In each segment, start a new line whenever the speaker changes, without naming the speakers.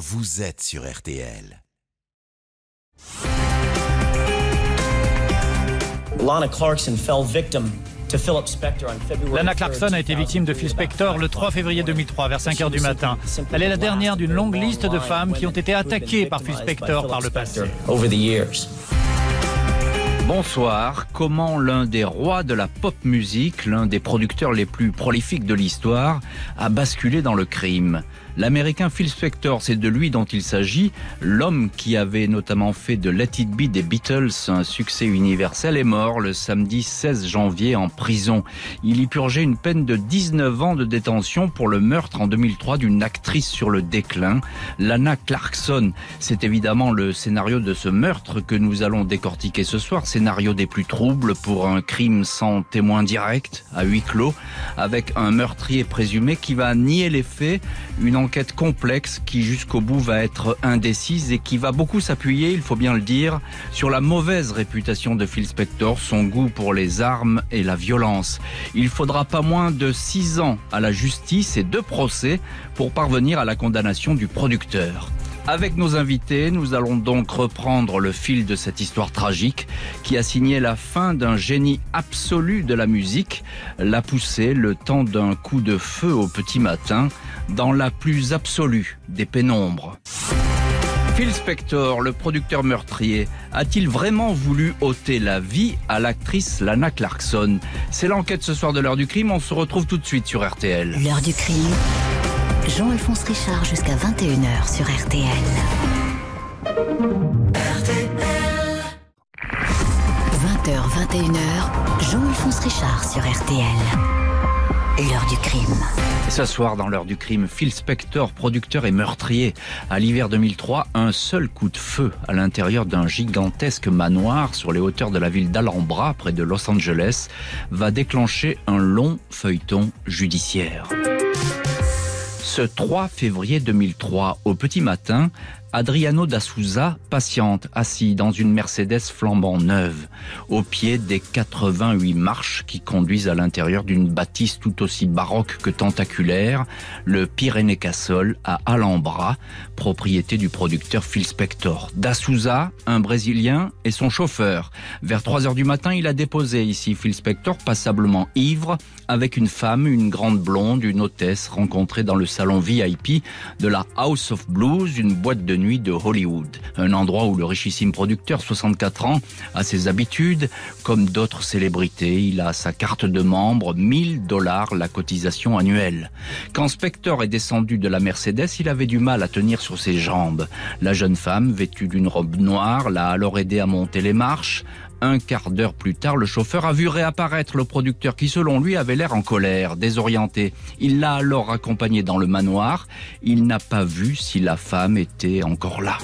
vous êtes sur RTL.
Lana Clarkson fell victim to Philip Spector on February
Lana
3rd,
Clarkson a été victime de Phil Spector le 3 février 2003 vers 5 heures du matin. Elle est la dernière d'une longue liste de femmes qui ont été attaquées par Phil Spector par le passé.
Over the years.
Bonsoir. Comment l'un des rois de la pop musique, l'un des producteurs les plus prolifiques de l'histoire, a basculé dans le crime? L'américain Phil Spector, c'est de lui dont il s'agit. L'homme qui avait notamment fait de Let It Be des Beatles un succès universel est mort le samedi 16 janvier en prison. Il y purgeait une peine de 19 ans de détention pour le meurtre en 2003 d'une actrice sur le déclin, Lana Clarkson. C'est évidemment le scénario de ce meurtre que nous allons décortiquer ce soir. Scénario des plus troubles pour un crime sans témoin direct, à huis clos, avec un meurtrier présumé qui va nier les faits, une enquête complexe qui jusqu'au bout va être indécise et qui va beaucoup s'appuyer, il faut bien le dire, sur la mauvaise réputation de Phil Spector, son goût pour les armes et la violence. Il faudra pas moins de six ans à la justice et deux procès pour parvenir à la condamnation du producteur. Avec nos invités, nous allons donc reprendre le fil de cette histoire tragique qui a signé la fin d'un génie absolu de la musique, l'a poussé le temps d'un coup de feu au petit matin dans la plus absolue des pénombres. Phil Spector, le producteur meurtrier, a-t-il vraiment voulu ôter la vie à l'actrice Lana Clarkson? C'est l'enquête ce soir de l'heure du crime, on se retrouve tout de suite sur RTL.
L'heure du crime. Jean-Alphonse Richard jusqu'à 21h sur RTL. RTL. 20h, 21h, Jean-Alphonse Richard sur RTL. L'heure du crime.
Et ce soir, dans l'heure du crime, Phil Spector, producteur et meurtrier. À l'hiver 2003, un seul coup de feu à l'intérieur d'un gigantesque manoir sur les hauteurs de la ville d'Alhambra, près de Los Angeles, va déclencher un long feuilleton judiciaire. Ce 3 février 2003, au petit matin, Adriano da Souza patiente, assis dans une Mercedes flambant neuve, au pied des 88 marches qui conduisent à l'intérieur d'une bâtisse tout aussi baroque que tentaculaire, le Pyrénées Castle à Alhambra, propriété du producteur Phil Spector. Da Souza, un Brésilien, et son chauffeur. Vers 3 heures du matin, il a déposé ici Phil Spector, passablement ivre, avec une femme, une grande blonde, une hôtesse rencontrée dans le salon VIP de la House of Blues, une boîte de nuit de Hollywood. Un endroit où le richissime producteur, 64 ans, a ses habitudes. Comme d'autres célébrités, il a sa carte de membre, 1000 dollars la cotisation annuelle. Quand Spector est descendu de la Mercedes, il avait du mal à tenir sur ses jambes. La jeune femme, vêtue d'une robe noire, l'a alors aidé à monter les marches. Un quart d'heure plus tard, le chauffeur a vu réapparaître le producteur qui, selon lui, avait l'air en colère, désorienté. Il l'a alors accompagné dans le manoir. Il n'a pas vu si la femme était encore là.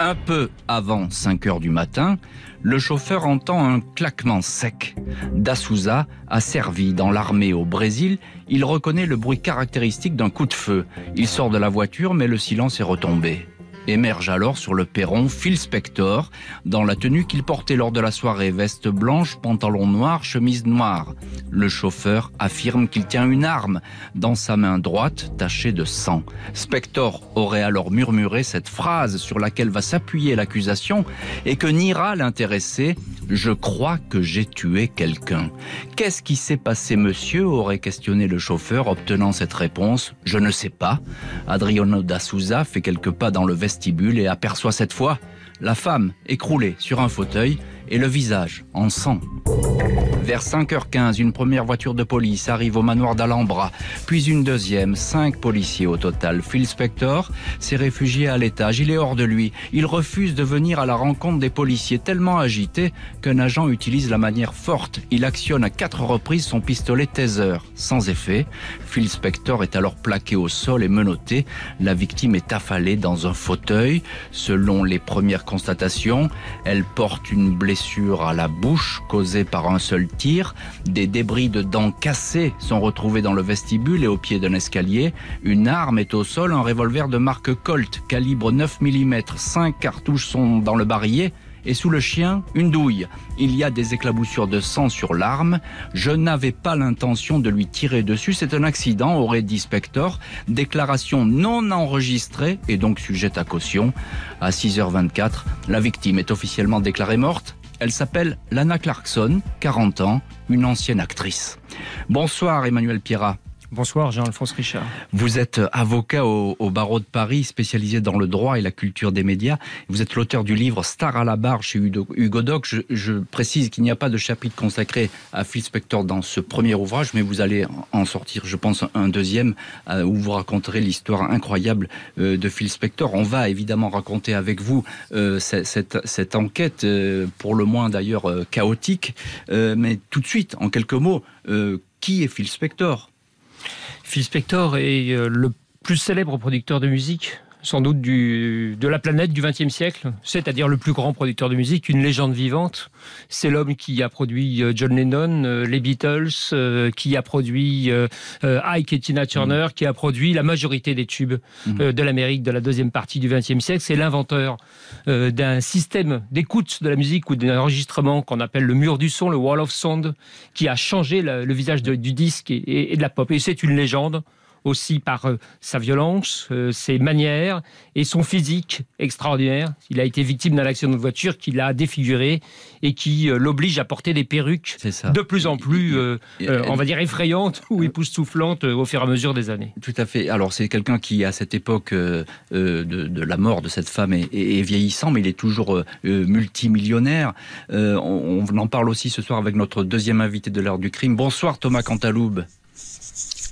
Un peu avant 5 heures du matin, le chauffeur entend un claquement sec. D'Assouza a servi dans l'armée au Brésil. Il reconnaît le bruit caractéristique d'un coup de feu. Il sort de la voiture, mais le silence est retombé. Émerge alors sur le perron Phil Spector, dans la tenue qu'il portait lors de la soirée, veste blanche, pantalon noir, chemise noire. Le chauffeur affirme qu'il tient une arme dans sa main droite tachée de sang. Spector aurait alors murmuré cette phrase sur laquelle va s'appuyer l'accusation et que niera l'intéressé Je crois que j'ai tué quelqu'un. Qu'est-ce qui s'est passé, monsieur? aurait questionné le chauffeur, obtenant cette réponse Je ne sais pas. Adriano da fait quelques pas dans le vestiaire et aperçoit cette fois la femme écroulée sur un fauteuil et le visage en sang. Vers 5h15, une première voiture de police arrive au manoir d'Alhambra, puis une deuxième, cinq policiers au total. Phil Spector s'est réfugié à l'étage, il est hors de lui. Il refuse de venir à la rencontre des policiers, tellement agité qu'un agent utilise la manière forte. Il actionne à quatre reprises son pistolet taser, sans effet. Phil Spector est alors plaqué au sol et menotté. La victime est affalée dans un fauteuil. Selon les premières constatations, elle porte une blessure à la bouche causée par un seul tir. Des débris de dents cassées sont retrouvés dans le vestibule et au pied d'un escalier. Une arme est au sol, un revolver de marque Colt, calibre 9 mm. Cinq cartouches sont dans le barillet et sous le chien, une douille. Il y a des éclaboussures de sang sur l'arme. Je n'avais pas l'intention de lui tirer dessus. C'est un accident, aurait dit Spector. Déclaration non enregistrée et donc sujette à caution. À 6h24, la victime est officiellement déclarée morte. Elle s'appelle Lana Clarkson, 40 ans, une ancienne actrice. Bonsoir Emmanuel Pierrat.
Bonsoir Jean-Alphonse Richard.
Vous êtes avocat au, barreau de Paris, spécialisé dans le droit et la culture des médias. Vous êtes l'auteur du livre Star à la barre chez Hugo Doc. Je, précise qu'il n'y a pas de chapitre consacré à Phil Spector dans ce premier ouvrage, mais vous allez en sortir, je pense, un deuxième euh, où vous raconterez l'histoire incroyable euh, de Phil Spector. On va évidemment raconter avec vous euh, cette, cette, enquête, pour le moins d'ailleurs chaotique. mais tout de suite, en quelques mots, qui est Phil Spector?
Phil Spector est euh, le plus célèbre producteur de musique sans doute du, de la planète du XXe siècle, c'est-à-dire le plus grand producteur de musique, une légende vivante. C'est l'homme qui a produit euh, John Lennon, euh, les Beatles, qui a produit Ike et Tina Turner, mm. qui a produit la majorité des tubes mm. de l'Amérique de la deuxième partie du XXe siècle. C'est l'inventeur d'un système d'écoute de la musique ou d'un enregistrement qu'on appelle le mur du son, le Wall of Sound, qui a changé le, visage du disque et de la pop. Et c'est une légende aussi par euh, sa violence, euh, ses manières et son physique extraordinaire. Il a été victime d'un accident de voiture qui l'a défiguré et qui euh, l'oblige à porter des perruques de plus en plus, on va dire, effrayantes ou époustouflantes au fur et à mesure des années.
Tout à fait. Alors c'est quelqu'un qui, à cette époque de, la mort de cette femme, est, vieillissant, mais il est toujours multimillionnaire. on, on en parle aussi ce soir avec notre deuxième invité de l'heure du crime. Bonsoir Thomas Cantaloube.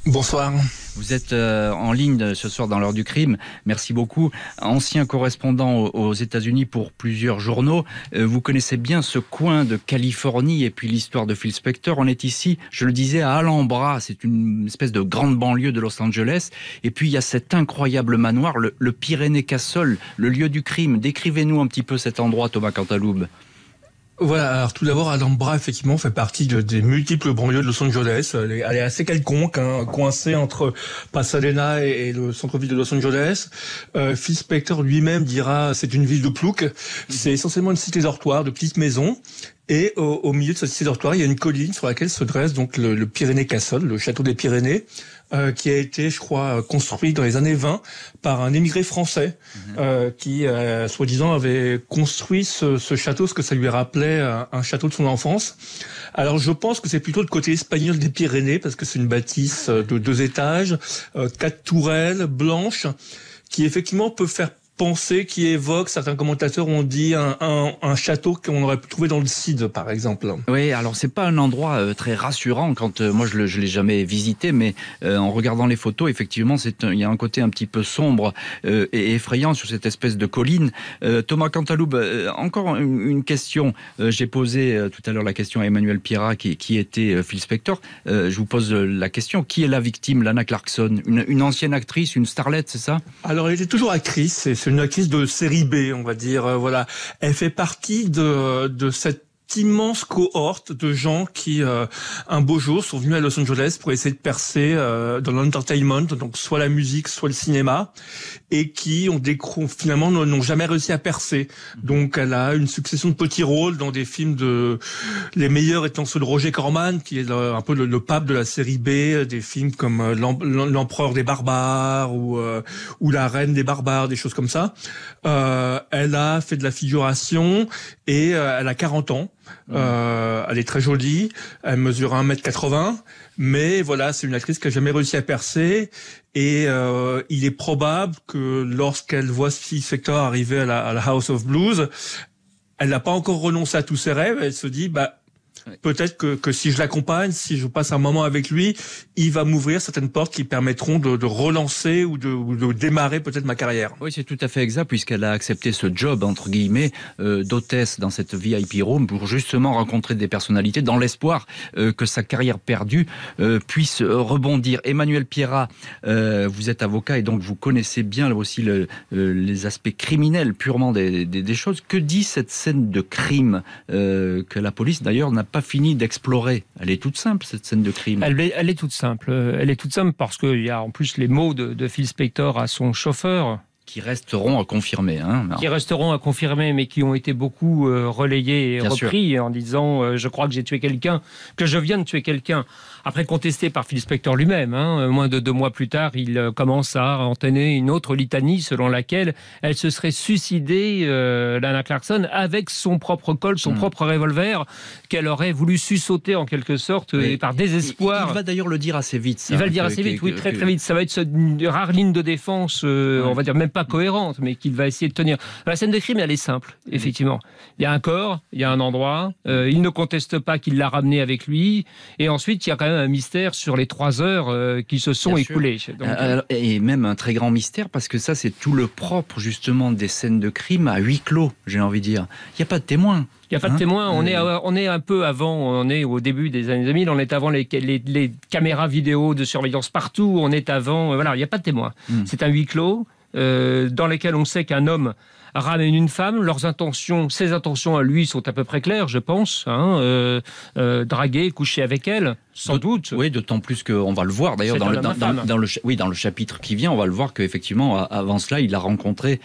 Bonsoir.
Vous êtes euh, en ligne ce soir dans l'heure du crime. Merci beaucoup. Ancien correspondant aux États-Unis pour plusieurs journaux. Euh, vous connaissez bien ce coin de Californie et puis l'histoire de Phil Spector. On est ici, je le disais, à Alhambra. C'est une espèce de grande banlieue de Los Angeles. Et puis il y a cet incroyable manoir, le, Pyrénées Castle, le lieu du crime. Décrivez-nous un petit peu cet endroit, Thomas Cantaloube.
Voilà, alors tout d'abord, Alhambra, effectivement, fait partie de, des multiples banlieues de Los Angeles. Elle est, elle est assez quelconque, hein, coincée entre Pasadena et, le centre-ville de Los Angeles. Euh, Phil Spector lui-même dira c'est une ville de plouc. C'est essentiellement une cité dortoir, de petites maisons. Et au, milieu de cette cité dortoir, il y a une colline sur laquelle se dresse donc le, le Pyrénées Castle, le château des Pyrénées, euh, qui a été, je crois, construit dans les années 20 par un émigré français mhm. euh, qui, euh, soi-disant, avait construit ce, ce, château, ce que ça lui rappelait un, un château de son enfance. Alors, je pense que c'est plutôt le côté espagnol des Pyrénées, parce que c'est une bâtisse de deux étages, quatre tourelles blanches, qui effectivement peut faire pensée qui évoque, certains commentateurs ont dit, un, un, un château qu'on aurait pu trouver dans le Cid, par exemple.
Oui, alors c'est pas un endroit euh, très rassurant quand euh, moi je, je l'ai jamais visité, mais euh, en regardant les photos, effectivement, c'est il y a un côté un petit peu sombre et effrayant sur cette espèce de colline. Thomas Cantaloube, encore une, question. J'ai posé tout à l'heure la question à Emmanuel Pierrat, qui, qui était Phil Spector. je vous pose la question qui est la victime, Lana Clarkson, une, une ancienne actrice, une starlette, c'est ça?
Alors elle était toujours actrice. C'est une actrice de série B, on va dire. Euh, voilà, elle fait partie de, de cette immense cohorte de gens qui, euh, un beau jour, sont venus à Los Angeles pour essayer de percer euh, dans l'entertainment, donc soit la musique, soit le cinéma, et qui ont des finalement n'ont jamais réussi à percer. Donc, elle a une succession de petits rôles dans des films de les meilleurs étant ceux de Roger Corman, qui est un peu le, pape de la série B, des films comme euh, l'empereur des barbares ou ou la reine des barbares, des choses comme ça. elle a fait de la figuration et elle a 40 ans. Euh, elle est très jolie, elle mesure 1m80, mais voilà, c'est une actrice qui a jamais réussi à percer. Et euh, il est probable que lorsqu'elle voit Steve Spector arriver à la, à la House of Blues, elle n'a pas encore renoncé à tous ses rêves. Elle se dit, bah Peut-être que, que, si je l'accompagne, si je passe un moment avec lui, il va m'ouvrir certaines portes qui permettront de, de relancer ou de, ou de démarrer peut-être ma carrière.
Oui, c'est tout à fait exact, puisqu'elle a accepté ce job, entre guillemets, euh, d'hôtesse dans cette VIP room pour justement rencontrer des personnalités dans l'espoir euh, que sa carrière perdue euh, puisse rebondir. Emmanuel Pierrat, vous êtes avocat et donc vous connaissez bien aussi le, euh, les aspects criminels purement des, des, des, choses. Que dit cette scène de crime que la police d'ailleurs n'a pas fini d'explorer. Elle est toute simple, cette scène de crime.
Elle est, elle est toute simple. Elle est toute simple parce qu'il y a en plus les mots de, Phil Spector à son chauffeur.
qui resteront à confirmer. Hein,
qui resteront à confirmer, mais qui ont été beaucoup euh, relayés et repris en disant euh, Je crois que j'ai tué quelqu'un, que je viens de tuer quelqu'un. Après, contesté par Phil Spector lui-même. Hein, moins de deux mois plus tard, il euh, commence à entonner une autre litanie selon laquelle elle se serait suicidée, Lana Clarkson, avec son propre col, son hmm. propre revolver, qu'elle aurait voulu sussauter en quelque sorte et par désespoir.
Il, va d'ailleurs le dire assez vite.
il va le dire assez vite, oui, très très vite. Ça va être une rare ligne de défense, on va dire même pas cohérente, mais qu'il va essayer de tenir. La scène de crime, elle est simple, effectivement. Il y a un corps, il y a un endroit, euh, il ne conteste pas qu'il l'a ramené avec lui, et ensuite il y a quand même un mystère sur les trois heures euh, qui se sont écoulées.
Euh, et même un très grand mystère, parce que ça c'est tout le propre justement des scènes de crime à huis clos, j'ai envie de dire. Il n'y a pas de témoin.
Il n'y a pas de hein témoin. On, est, on est un peu avant, on est au début des années 2000, on est avant les, les, caméras vidéo de surveillance partout, on est avant. Voilà, il n'y a pas de témoin. Hmm. C'est un huis clos. Euh, dans lesquels on sait qu'un homme ramène une femme. Leurs intentions, ses intentions à lui sont à peu près claires, je pense. Hein, euh, euh, draguer, coucher avec elle, sans doute.
Oui, d'autant plus qu'on va le voir d'ailleurs dans, le, dans, le, oui, dans le chapitre qui vient, on va le voir qu'effectivement, avant cela, il a rencontré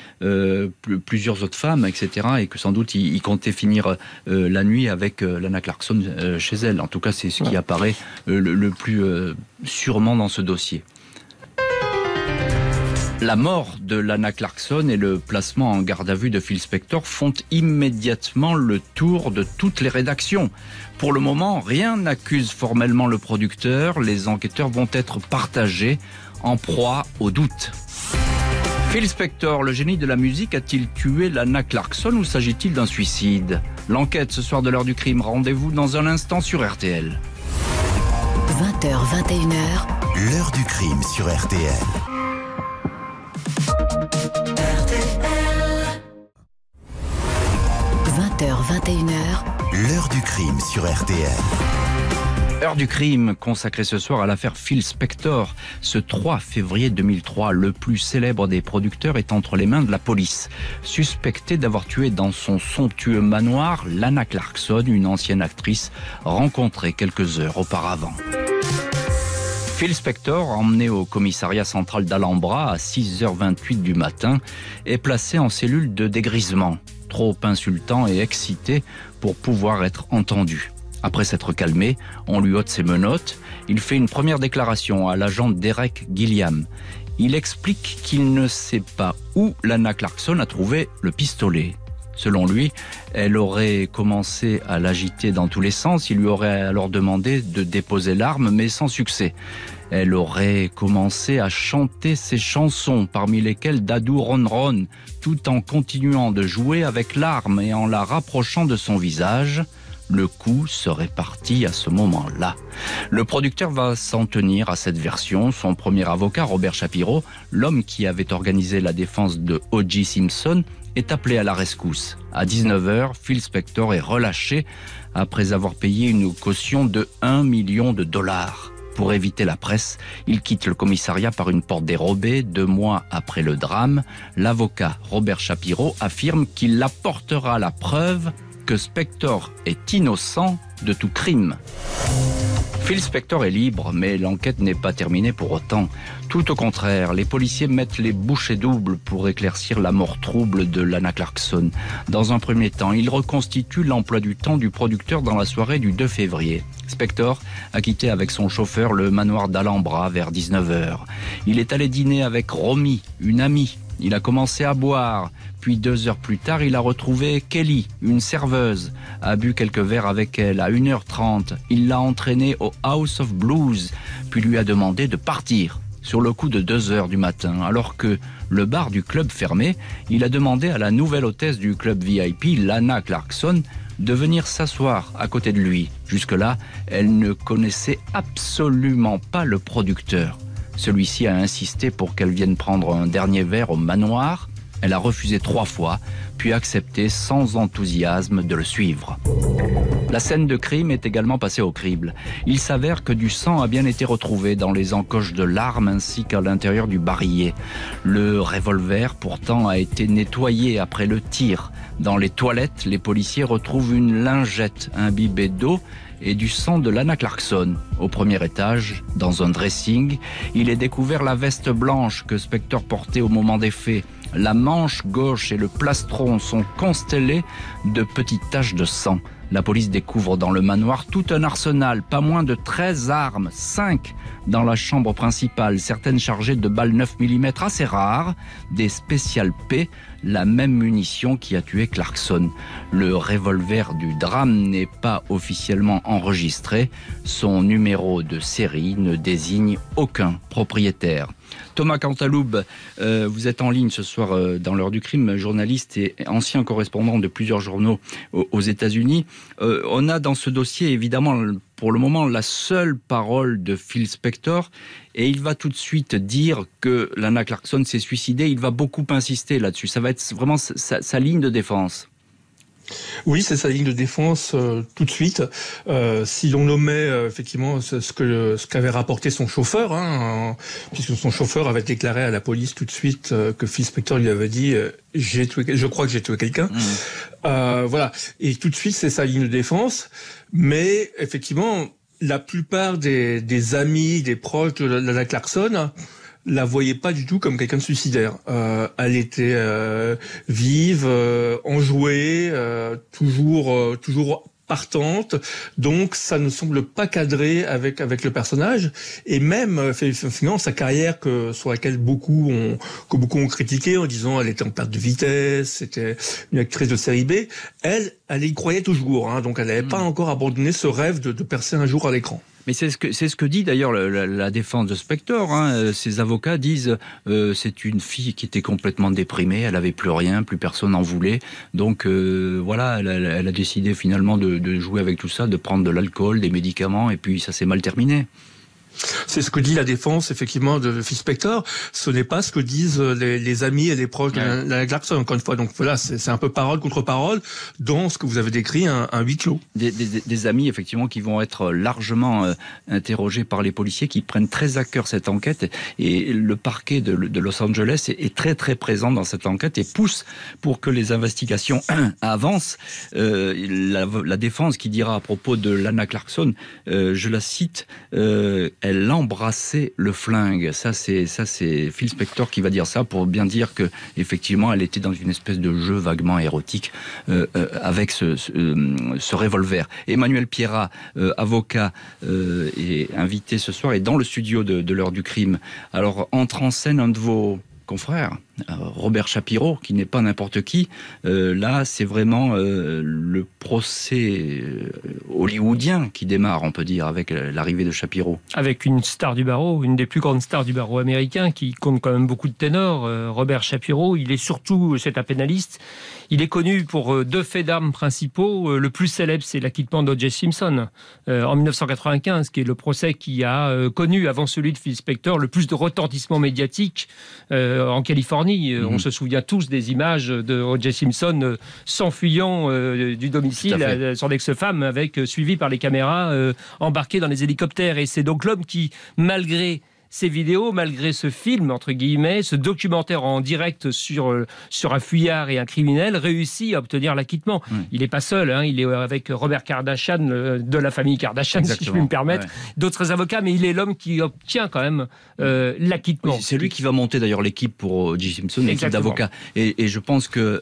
plusieurs autres femmes, etc. Et que sans doute, il, comptait finir la nuit avec Lana Clarkson chez elle. En tout cas, c'est ce qui apparaît le, plus sûrement dans ce dossier. La mort de Lana Clarkson et le placement en garde à vue de Phil Spector font immédiatement le tour de toutes les rédactions. Pour le moment, rien n'accuse formellement le producteur. Les enquêteurs vont être partagés en proie au doute. Phil Spector, le génie de la musique, a-t-il tué Lana Clarkson ou s'agit-il d'un suicide? L'enquête ce soir de l'heure du crime. Rendez-vous dans un instant sur RTL.
20h, 21h.
L'heure du crime sur RTL.
20h21h.
L'heure du crime sur RTL.
Heure du crime consacrée ce soir à l'affaire Phil Spector. Ce 3 février 2003, le plus célèbre des producteurs est entre les mains de la police. Suspecté d'avoir tué dans son somptueux manoir Lana Clarkson, une ancienne actrice rencontrée quelques heures auparavant. Phil Spector, emmené au commissariat central d'Alhambra à 6h28 du matin, est placé en cellule de dégrisement, trop insultant et excité pour pouvoir être entendu. Après s'être calmé, on lui ôte ses menottes. Il fait une première déclaration à l'agent Derek Gilliam. Il explique qu'il ne sait pas où Lana Clarkson a trouvé le pistolet. Selon lui, elle aurait commencé à l'agiter dans tous les sens. Il lui aurait alors demandé de déposer l'arme, mais sans succès. Elle aurait commencé à chanter ses chansons, parmi lesquelles Dadou Ron Ron, tout en continuant de jouer avec l'arme et en la rapprochant de son visage. Le coup serait parti à ce moment-là. Le producteur va s'en tenir à cette version. Son premier avocat, Robert Shapiro, l'homme qui avait organisé la défense de O.J. Simpson, est appelé à la rescousse. À 19h, Phil Spector est relâché après avoir payé une caution de 1 million de dollars. Pour éviter la presse, il quitte le commissariat par une porte dérobée. Deux mois après le drame, l'avocat Robert Shapiro affirme qu'il apportera la preuve que Spector est innocent de tout crime. Phil Spector est libre, mais l'enquête n'est pas terminée pour autant. Tout au contraire, les policiers mettent les bouchées doubles pour éclaircir la mort trouble de Lana Clarkson. Dans un premier temps, ils reconstituent l'emploi du temps du producteur dans la soirée du 2 février. Spector a quitté avec son chauffeur le manoir d'Alhambra vers 19h. Il est allé dîner avec Romy, une amie. Il a commencé à boire, puis deux heures plus tard, il a retrouvé Kelly, une serveuse, a bu quelques verres avec elle. À 1h30, il l'a entraînée au House of Blues, puis lui a demandé de partir. Sur le coup de 2 heures du matin, alors que le bar du club fermait, il a demandé à la nouvelle hôtesse du club VIP, Lana Clarkson, de venir s'asseoir à côté de lui. Jusque-là, elle ne connaissait absolument pas le producteur. Celui-ci a insisté pour qu'elle vienne prendre un dernier verre au manoir. Elle a refusé trois fois, puis accepté sans enthousiasme de le suivre. La scène de crime est également passée au crible. Il s'avère que du sang a bien été retrouvé dans les encoches de l'arme ainsi qu'à l'intérieur du barillet. Le revolver pourtant a été nettoyé après le tir. Dans les toilettes, les policiers retrouvent une lingette imbibée d'eau et du sang de Lana Clarkson. Au premier étage, dans un dressing, il est découvert la veste blanche que Spector portait au moment des faits. La manche gauche et le plastron sont constellés de petites taches de sang. La police découvre dans le manoir tout un arsenal, pas moins de 13 armes, 5 dans la chambre principale, certaines chargées de balles 9 mm assez rares, des spéciales P, la même munition qui a tué Clarkson. Le revolver du drame n'est pas officiellement enregistré, son numéro de série ne désigne aucun propriétaire. Thomas Cantaloube, euh, vous êtes en ligne ce soir euh, dans l'heure du crime, journaliste et ancien correspondant de plusieurs journaux aux, États-Unis. Euh, on a dans ce dossier évidemment pour le moment la seule parole de Phil Spector et il va tout de suite dire que Lana Clarkson s'est suicidée. Il va beaucoup insister là-dessus. Ça va être vraiment sa ligne de défense.
Oui, c'est sa ligne de défense euh, tout de suite. Euh, si l'on nommait euh, effectivement ce, que ce qu'avait rapporté son chauffeur, hein, puisque son chauffeur avait déclaré à la police tout de suite que Phil Spector lui avait dit j'ai tué, je crois que j'ai tué quelqu'un. Mmh. voilà, et tout de suite c'est sa ligne de défense. Mais effectivement, la plupart des, des amis, des proches de la Clarkson la voyait pas du tout comme quelqu'un de suicidaire. Euh, elle était euh, vive, euh, enjouée, euh, toujours, toujours partante. Donc ça ne semble pas cadrer avec avec le personnage et même finalement sa carrière que sur laquelle beaucoup ont que beaucoup ont critiqué en disant elle était en perte de vitesse, c'était une actrice de série B. Elle, elle y croyait toujours. Hein, donc elle n'avait pas hmm. encore abandonné ce rêve de, de percer un jour à l'écran.
Mais c'est ce que c'est ce que dit d'ailleurs la, défense de Spector. Hein. Euh, ses avocats disent euh, c'est une fille qui était complètement déprimée, elle avait plus rien, plus personne en voulait. Donc euh, voilà, elle, a décidé finalement de jouer avec tout ça, de prendre de l'alcool, des médicaments, et puis ça s'est mal terminé.
C'est ce que dit la défense, effectivement, de Phil Spector. Ce n'est pas ce que disent les, amis et les proches de la Clarkson, encore une fois. Donc voilà, c'est un peu parole contre parole dans ce que vous avez décrit, un, huis clos.
Des, amis, effectivement, qui vont être largement euh, interrogés par les policiers, qui prennent très à cœur cette enquête. Et le parquet de, Los Angeles est, très, très présent dans cette enquête et pousse pour que les investigations avancent. Euh, la, défense qui dira à propos de Lana Clarkson, euh, je la cite, elle embrassait le flingue. Ça, c'est ça, c'est Phil Spector qui va dire ça pour bien dire que effectivement, elle était dans une espèce de jeu vaguement érotique euh, euh, avec ce, euh, ce, revolver. Emmanuel Pierrat, avocat, est invité ce soir et dans le studio de, de l'heure du crime. Alors entre en scène un de vos confrères, euh, Robert Shapiro, qui n'est pas n'importe qui. Euh, là, c'est vraiment euh, le procès hollywoodien qui démarre, on peut dire, avec l'arrivée de Shapiro.
Avec une star du barreau, une des plus grandes stars du barreau américain, qui compte quand même beaucoup de ténors. Robert Shapiro, il est surtout, c'est un pénaliste, il est connu pour deux faits d'armes principaux. Le plus célèbre, c'est l'acquittement d'O.J. Simpson en 1995, qui est le procès qui a connu, avant celui de Phil Spector, le plus de retentissement médiatique en Californie. Euh, on mhm. se souvient tous des images de O.J. Simpson euh, s'enfuyant euh, du domicile, son ex-femme, avec suivi par les caméras embarqué dans les hélicoptères. Et c'est donc l'homme qui, malgré ces vidéos, malgré ce film, entre guillemets, ce documentaire en direct sur, euh, sur un fuyard et un criminel, réussit à obtenir l'acquittement. Il n'est pas seul, hein, il est avec Robert Kardashian, euh, de la famille Kardashian, si je puis me permettre, d'autres avocats, mais il est l'homme qui obtient quand même euh, l'acquittement.
c'est lui qui va monter d'ailleurs l'équipe pour J. Simpson, l'équipe d'avocats. Et, je pense que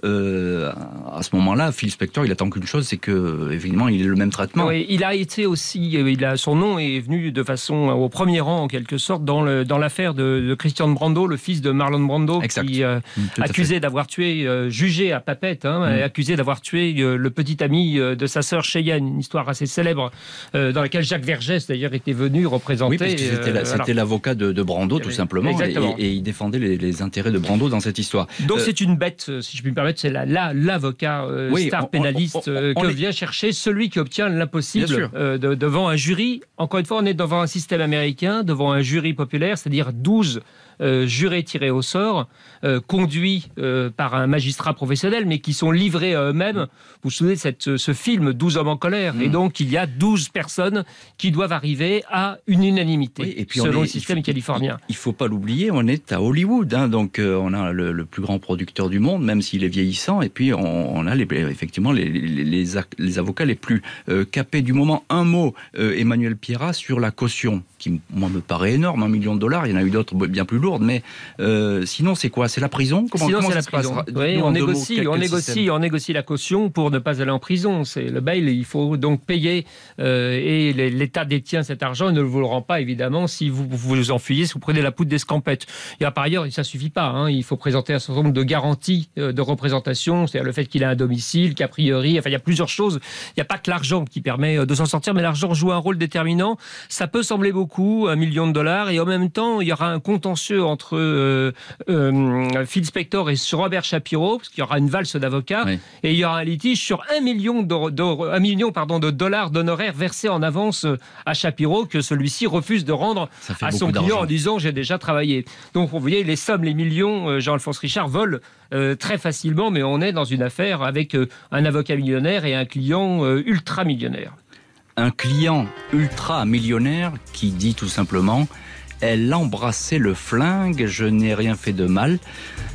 à ce moment-là, Phil Spector, il attend qu'une chose, c'est que évidemment, il ait le même traitement.
Oui, il a été aussi, il a, son nom est venu de façon au premier rang en quelque sorte dans dans l'affaire de, Christian Brando, le fils de Marlon Brando, qui euh, mm, accusé d'avoir tué, euh, jugé à Papette, hein, mm. accusé d'avoir tué euh, le petit ami de sa sœur Cheyenne, une histoire assez célèbre dans laquelle Jacques Vergès d'ailleurs était venu représenter.
Oui, c'était l'avocat de, Brando tout simplement, et, il défendait les, intérêts de Brando dans cette histoire.
Donc c'est une bête, si je puis me permettre, c'est l'avocat star pénaliste que vient chercher celui qui obtient l'impossible devant un jury. Encore une fois, on est devant un système américain, devant un jury populaire c'est-à-dire 12 euh, jurés tirés au sort, euh, conduits euh, par un magistrat professionnel, mais qui sont livrés à eux-mêmes. Vous vous souvenez de cette, ce film 12 hommes en colère? Et mm. donc, il y a 12 personnes qui doivent arriver à une unanimité, et puis selon le système californien.
Il ne faut pas l'oublier, on est à Hollywood, hein, donc on a le, plus grand producteur du monde, même s'il est vieillissant, et puis on, a les, effectivement les, les, les, avocats les plus capés du moment. Un mot, Emmanuel Pierrat, sur la caution, qui moi me paraît énorme, un million de dollars, il y en a eu d'autres bien plus lourds lourde, mais euh, sinon c'est quoi? C'est la prison?
Comment, Sinon c'est la prison. Oui, on négocie, on négocie, on négocie la caution pour ne pas aller en prison. C'est le bail, il faut donc payer euh, et l'État détient cet argent et ne vous le rend pas évidemment si vous vous enfuyez, si vous prenez la poudre d'escampette. Et par ailleurs, ça suffit pas. Hein. il faut présenter un certain nombre de garanties euh, de représentation, c'est-à-dire le fait qu'il a un domicile, qu'a priori, enfin il y a plusieurs choses. Il n'y a pas que l'argent qui permet de s'en sortir, mais l'argent joue un rôle déterminant. Ça peut sembler beaucoup, un million de dollars, et en même temps, il y aura un contentieux entre euh, euh, Phil Spector et Robert Shapiro, parce qu'il y aura une valse d'avocats, et il y aura un litige sur un million de, un million, pardon, de dollars d'honoraires versés en avance à Shapiro que celui-ci refuse de rendre à son client en disant j'ai déjà travaillé. Donc vous voyez, les sommes, les millions, euh, Jean-Alphonse Richard volent très facilement, mais on est dans une affaire avec un avocat millionnaire et un client ultra millionnaire
un client ultra millionnaire qui dit tout simplement elle embrassait le flingue, je n'ai rien fait de mal,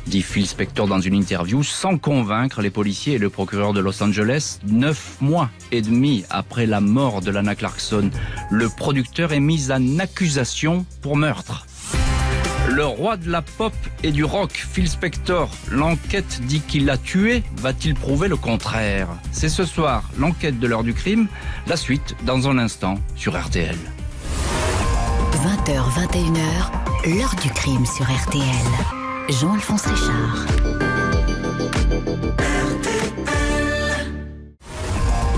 dit Phil Spector dans une interview, sans convaincre les policiers et le procureur de Los Angeles. Neuf mois et demi après la mort de Lana Clarkson, le producteur est mis en accusation pour meurtre. Le roi de la pop et du rock, Phil Spector, l'enquête dit qu'il l'a tué, va-t-il prouver le contraire? C'est ce soir l'enquête de l'heure du crime, la suite dans un instant sur RTL.
20h, 21h, l'heure du crime sur RTL. Jean-Alphonse Richard.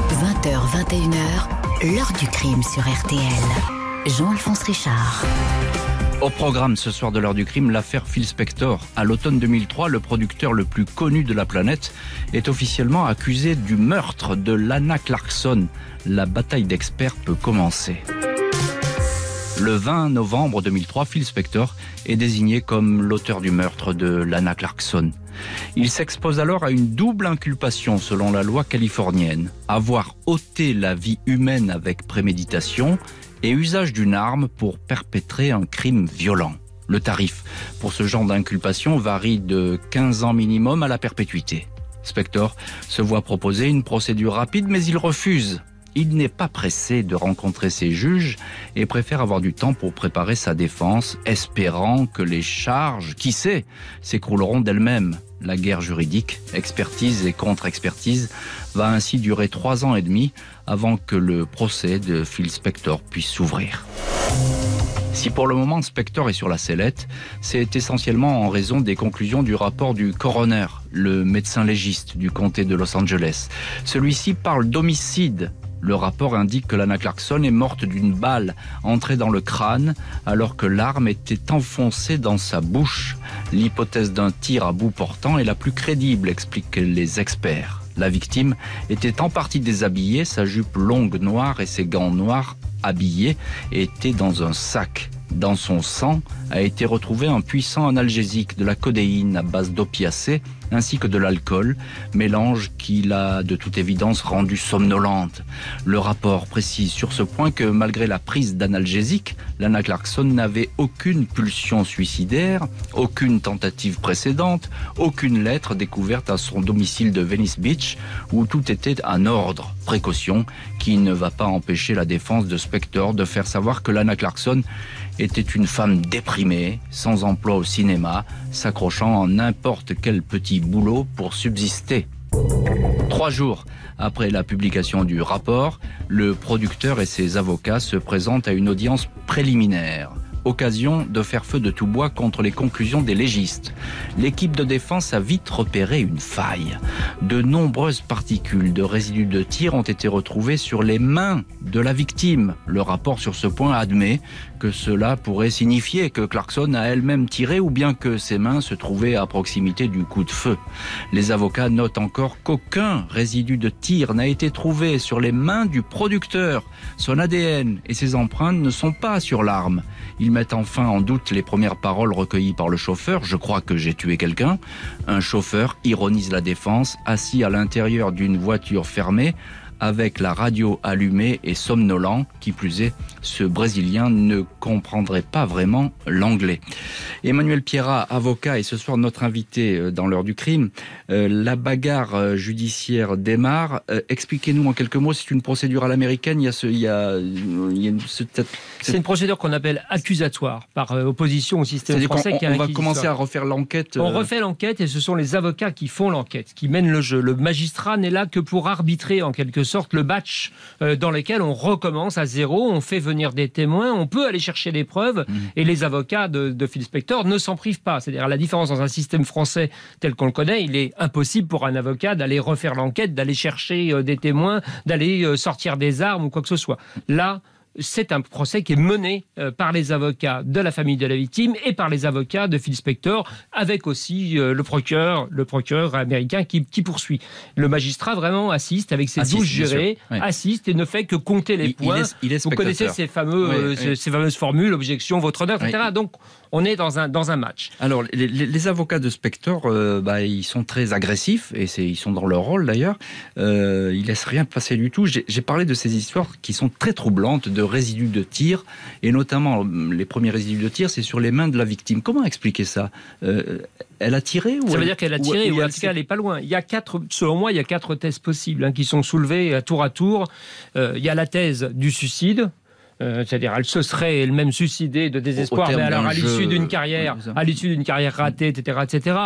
20h, 21h, l'heure du crime sur RTL. Jean-Alphonse Richard.
Au programme ce soir de l'heure du crime, l'affaire Phil Spector. À l'automne 2003, le producteur le plus connu de la planète est officiellement accusé du meurtre de Lana Clarkson. La bataille d'experts peut commencer. Le 20 novembre 2003, Phil Spector est désigné comme l'auteur du meurtre de Lana Clarkson. Il s'expose alors à une double inculpation selon la loi californienne. Avoir ôté la vie humaine avec préméditation et usage d'une arme pour perpétrer un crime violent. Le tarif pour ce genre d'inculpation varie de 15 ans minimum à la perpétuité. Spector se voit proposer une procédure rapide mais il refuse. Il n'est pas pressé de rencontrer ses juges et préfère avoir du temps pour préparer sa défense, espérant que les charges, qui sait, s'écrouleront d'elles-mêmes. La guerre juridique, expertise et contre-expertise, va ainsi durer trois ans et demi avant que le procès de Phil Spector puisse s'ouvrir. Si pour le moment Spector est sur la sellette, c'est essentiellement en raison des conclusions du rapport du coroner, le médecin légiste du comté de Los Angeles. Celui-ci parle d'homicide le rapport indique que Lana Clarkson est morte d'une balle entrée dans le crâne alors que l'arme était enfoncée dans sa bouche. L'hypothèse d'un tir à bout portant est la plus crédible, expliquent les experts. La victime était en partie déshabillée, sa jupe longue noire et ses gants noirs habillés étaient dans un sac. Dans son sang a été retrouvé un puissant analgésique, de la codéine à base d'opiacés ainsi que de l'alcool, mélange qui l'a de toute évidence rendue somnolente. Le rapport précise sur ce point que malgré la prise d'analgésique, Lana Clarkson n'avait aucune pulsion suicidaire, aucune tentative précédente, aucune lettre découverte à son domicile de Venice Beach où tout était en ordre. Précaution qui ne va pas empêcher la défense de Spector de faire savoir que Lana Clarkson était une femme déprimée, sans emploi au cinéma, s'accrochant en n'importe quel petit boulot pour subsister. Trois jours après la publication du rapport, le producteur et ses avocats se présentent à une audience préliminaire occasion de faire feu de tout bois contre les conclusions des légistes. L'équipe de défense a vite repéré une faille. De nombreuses particules de résidus de tir ont été retrouvées sur les mains de la victime. Le rapport sur ce point admet que cela pourrait signifier que Clarkson a elle-même tiré ou bien que ses mains se trouvaient à proximité du coup de feu. Les avocats notent encore qu'aucun résidu de tir n'a été trouvé sur les mains du producteur. Son ADN et ses empreintes ne sont pas sur l'arme. Ils mettent enfin en doute les premières paroles recueillies par le chauffeur. Je crois que j'ai tué quelqu'un. Un chauffeur ironise la défense, assis à l'intérieur d'une voiture fermée, avec la radio allumée et somnolent. Qui plus est, ce Brésilien ne comprendrait pas vraiment l'anglais. Emmanuel Pierra, avocat, et ce soir notre invité euh, dans l'heure du crime. Euh, la bagarre euh, judiciaire démarre. Expliquez-nous en quelques mots, c'est une procédure à l'américaine. Il y a ce, il y a, il y a
c'est une procédure qu'on appelle accusatoire par opposition au système français.
On, on va commencer à refaire l'enquête.
On refait l'enquête et ce sont les avocats qui font l'enquête, qui mènent le jeu. Le magistrat n'est là que pour arbitrer en quelque sorte le batch dans lequel on recommence à zéro, on fait venir des témoins, on peut aller chercher des preuves mmh. et les avocats de, de Phil Spector ne s'en privent pas. C'est-à-dire la différence dans un système français tel qu'on le connaît, il est impossible pour un avocat d'aller refaire l'enquête, d'aller chercher euh, des témoins, d'aller euh, sortir des armes ou quoi que ce soit. Là, c'est un procès qui est mené euh, par les avocats de la famille de la victime et par les avocats de Phil Spector, avec aussi euh, le procureur, le procureur américain qui, poursuit. Le magistrat vraiment assiste avec ses douze jurés, assiste et ne fait que compter les points. Vous connaissez ces, fameux, euh, ces, fameuses formules, objection, votre honneur, etc. Donc on est dans un, dans un match.
Alors, les, avocats de Spector, bah, ils sont très agressifs, et ils sont dans leur rôle d'ailleurs. Euh, ils laissent rien passer du tout. J'ai parlé de ces histoires qui sont très troublantes, de résidus de tir, et notamment les premiers résidus de tir, c'est sur les mains de la victime. Comment expliquer ça? Euh, Elle a tiré ou
Ça veut dire qu'elle a tiré, ou, en tout cas elle n'est pas loin. Il y a quatre, selon moi, il y a quatre thèses possibles hein, qui sont soulevées à tour à tour. Euh, il y a la thèse du suicide. Euh, c'est-à-dire, elle se serait elle-même suicidée de désespoir, mais alors à l'issue d'une carrière, à l'issue d'une carrière ratée, etc., etc.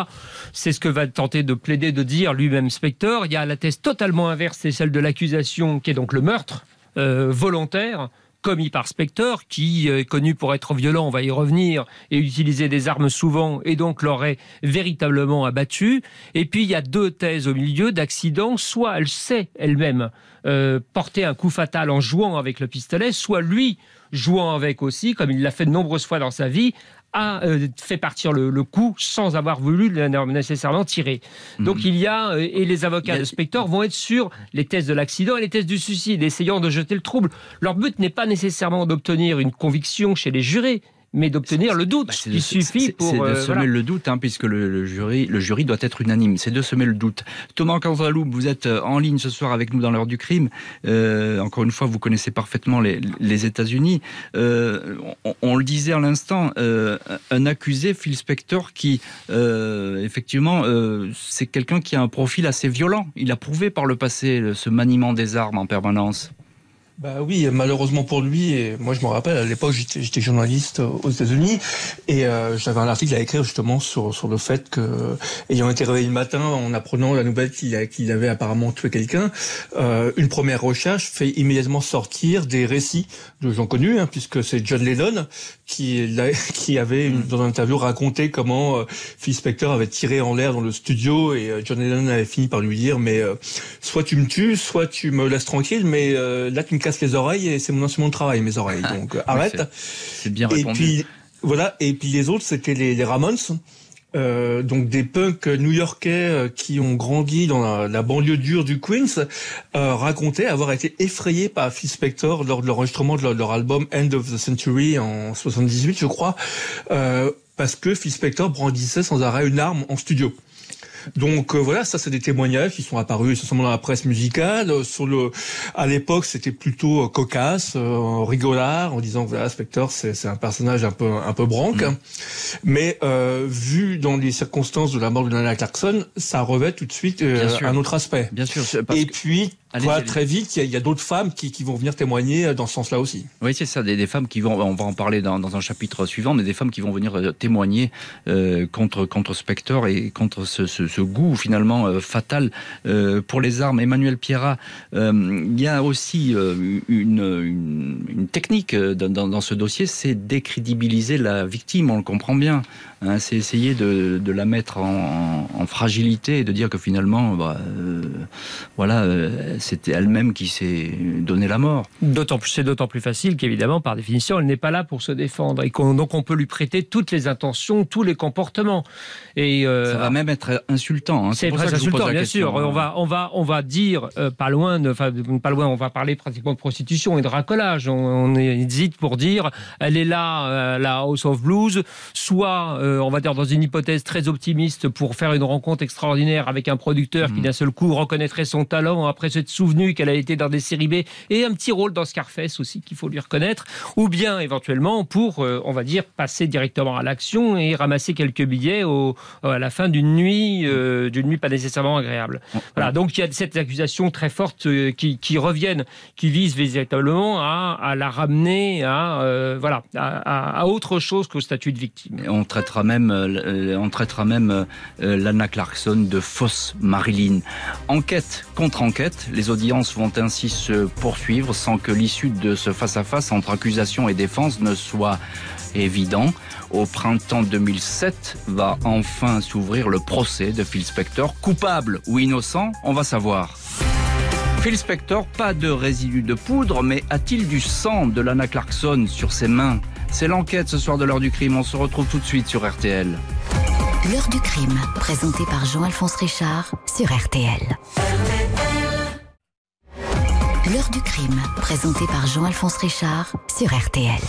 C'est ce que va tenter de plaider, de dire lui-même Spector. Il y a la thèse totalement inverse, c'est celle de l'accusation, qui est donc le meurtre volontaire commis par Spector, qui est connu pour être violent, on va y revenir, et utiliser des armes souvent, et donc l'aurait véritablement abattu. Et puis il y a deux thèses au milieu d'accident, soit elle sait elle-même euh, porter un coup fatal en jouant avec le pistolet, soit lui jouant avec aussi, comme il l'a fait de nombreuses fois dans sa vie, a euh, fait partir le, coup sans avoir voulu nécessairement tirer. Mhm. Donc il y a, euh, et les avocats de Spector vont être sur les thèses de l'accident et les thèses du suicide, essayant de jeter le trouble. Leur but n'est pas nécessairement d'obtenir une conviction chez les jurés, mais d'obtenir le doute. Bah, il suffit pour.
C'est de euh, semer le doute, hein, puisque le, jury, le jury doit être unanime. C'est de semer le doute. Thomas Canzalou, vous êtes euh, en ligne ce soir avec nous dans l'heure du crime. Euh, encore une fois, vous connaissez parfaitement les, les États-Unis. on, le disait à l'instant, un accusé, Phil Spector, qui effectivement, c'est quelqu'un qui a un profil assez violent. Il a prouvé par le passé ce maniement des armes en permanence.
Bah oui, malheureusement pour lui, et moi je me rappelle, à l'époque j'étais journaliste aux États-Unis, et euh, j'avais un article à écrire justement sur, sur le fait que, ayant été réveillé le matin en apprenant la nouvelle qu'il avait apparemment tué quelqu'un, euh, une première recherche fait immédiatement sortir des récits de gens connus, hein, puisque c'est John Lennon qui, qui avait une, dans une interview raconté comment euh, Phil Spector avait tiré en l'air dans le studio, et euh, John Lennon avait fini par lui dire, mais soit tu me tues, soit tu me laisses tranquille, mais là tu me les oreilles et c'est mon instrument de travail, mes oreilles. Donc euh, arrête.
C'est bien répondu.
Et puis voilà. Et puis les autres, c'était les, Ramones. Euh, donc des punks new-yorkais euh, qui ont grandi dans la, banlieue dure du Queens euh, racontaient avoir été effrayés par Phil Spector lors de l'enregistrement de leur, album End of the Century en 78 je crois euh, parce que Phil Spector brandissait sans arrêt une arme en studio. Donc euh, voilà, ça c'est des témoignages qui sont apparus essentiellement dans la presse musicale. Euh, sur le, à l'époque, c'était plutôt euh, cocasse, rigolard, en disant que voilà, Spector c'est un personnage un peu un peu branque. Mm. Mais vu dans les circonstances de la mort de Nana Clarkson, ça revêt tout de suite un autre aspect.
Bien sûr.
Et puis très vite, il y a, d'autres femmes qui, vont venir témoigner dans ce sens-là aussi.
Oui, c'est ça, des, femmes qui vont, on va en parler dans, un chapitre suivant, mais des femmes qui vont venir euh, témoigner euh, contre, contre Spector et contre ce, goût finalement euh, fatal pour les armes. Emmanuel Pierra, il y a aussi une, technique dans, ce dossier, c'est décrédibiliser la victime, on le comprend bien. Hein, c'est essayer de, la mettre en, fragilité et de dire que finalement, bah, voilà c'était elle-même qui s'est donné la mort.
D'autant plus, c'est d'autant plus facile qu'évidemment, par définition, elle n'est pas là pour se défendre et donc on peut lui prêter toutes les intentions, tous les comportements.
Et euh, ça va même être insultant.
Hein. C'est très insultant, bien sûr. On va, on va, on va dire euh, pas loin, enfin pas loin, on va parler pratiquement de prostitution et de racolage. On, hésite pour dire, elle est là, euh, la House of Blues, soit on va dire dans une hypothèse très optimiste pour faire une rencontre extraordinaire avec un producteur qui hmm. d'un seul coup reconnaîtrait son talent après s'être souvenu qu'elle a été dans des séries B et un petit rôle dans Scarface aussi qu'il faut lui reconnaître, ou bien éventuellement pour, euh, on va dire, passer directement à l'action et ramasser quelques billets à la fin d'une nuit, euh, d'une nuit pas nécessairement agréable. Voilà, donc il y a cette accusation très forte euh, qui, qui reviennent, qui visent véritablement à, la ramener à, voilà, à, autre chose qu'au statut de victime.
On traitera même, euh, on traitera même Lana Clarkson de fausse Marilyn. Enquête contre enquête, les audiences vont ainsi se poursuivre sans que l'issue de ce face-à-face -face entre accusation et défense ne soit évident. Au printemps 2007 va enfin s'ouvrir le procès de Phil Spector. Coupable ou innocent, on va savoir. Phil Spector, pas de résidus de poudre, mais a-t-il du sang de Lana Clarkson sur ses mains? C'est l'enquête ce soir de l'heure du crime. On se retrouve tout de suite sur RTL.
L'heure du crime, présenté par Jean-Alphonse Richard sur RTL. L'heure du crime, présenté par Jean-Alphonse Richard sur RTL.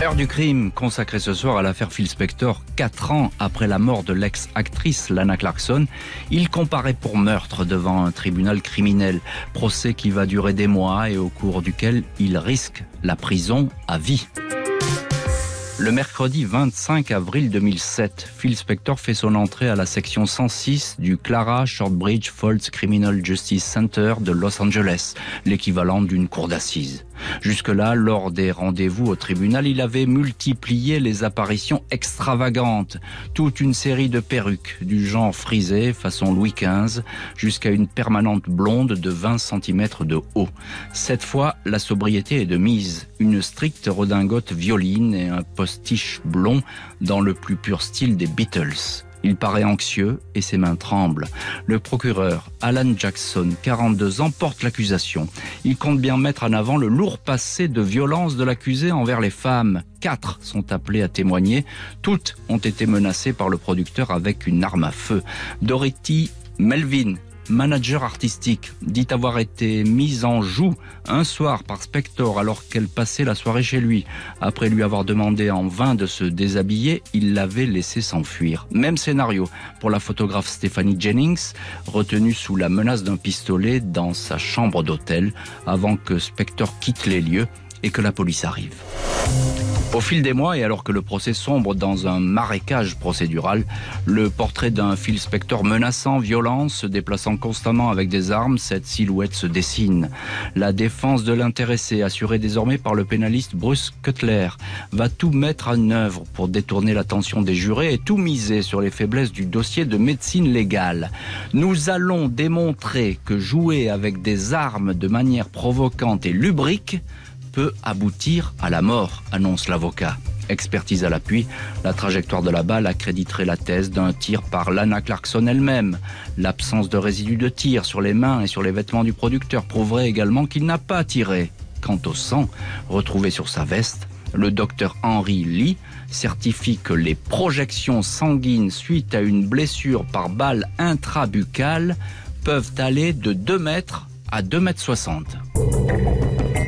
L'heure du crime consacrée ce soir à l'affaire Phil Spector. Quatre ans après la mort de l'ex-actrice Lana Clarkson, il comparaît pour meurtre devant un tribunal criminel. Procès qui va durer des mois et au cours duquel il risque la prison à vie. Le mercredi 25 avril 2007, Phil Spector fait son entrée à la section 106 du Clara Shortbridge Falls Criminal Justice Center de Los Angeles, l'équivalent d'une cour d'assises. Jusque-là, lors des rendez-vous au tribunal, il avait multiplié les apparitions extravagantes. Toute une série de perruques, du genre frisé, façon Louis XV, jusqu'à une permanente blonde de 20 cm de haut. Cette fois, la sobriété est de mise. Une stricte redingote violine et un postiche blond dans le plus pur style des Beatles. Il paraît anxieux et ses mains tremblent. Le procureur Alan Jackson, 42 ans, porte l'accusation. Il compte bien mettre en avant le lourd passé de violence de l'accusé envers les femmes. Quatre sont appelées à témoigner. Toutes ont été menacées par le producteur avec une arme à feu. Dorothy Melvin, manager artistique, dit avoir été mise en joue un soir par Spector alors qu'elle passait la soirée chez lui. Après lui avoir demandé en vain de se déshabiller, il l'avait laissé s'enfuir. Même scénario pour la photographe Stephanie Jennings, retenue sous la menace d'un pistolet dans sa chambre d'hôtel avant que Spector quitte les lieux et que la police arrive. Au fil des mois, et alors que le procès sombre dans un marécage procédural, le portrait d'un Phil Spector menaçant, violent, se déplaçant constamment avec des armes, cette silhouette se dessine. La défense de l'intéressé, assurée désormais par le pénaliste Bruce Cutler, va tout mettre en œuvre pour détourner l'attention des jurés et tout miser sur les faiblesses du dossier de médecine légale. Nous allons démontrer que jouer avec des armes de manière provocante et lubrique peut aboutir à la mort, annonce l'avocat. Expertise à l'appui, la trajectoire de la balle accréditerait la thèse d'un tir par Lana Clarkson elle-même. L'absence de résidus de tir sur les mains et sur les vêtements du producteur prouverait également qu'il n'a pas tiré. Quant au sang retrouvé sur sa veste, le docteur Henry Lee certifie que les projections sanguines suite à une blessure par balle intrabuccale peuvent aller de 2 mètres à 2 mètres 60.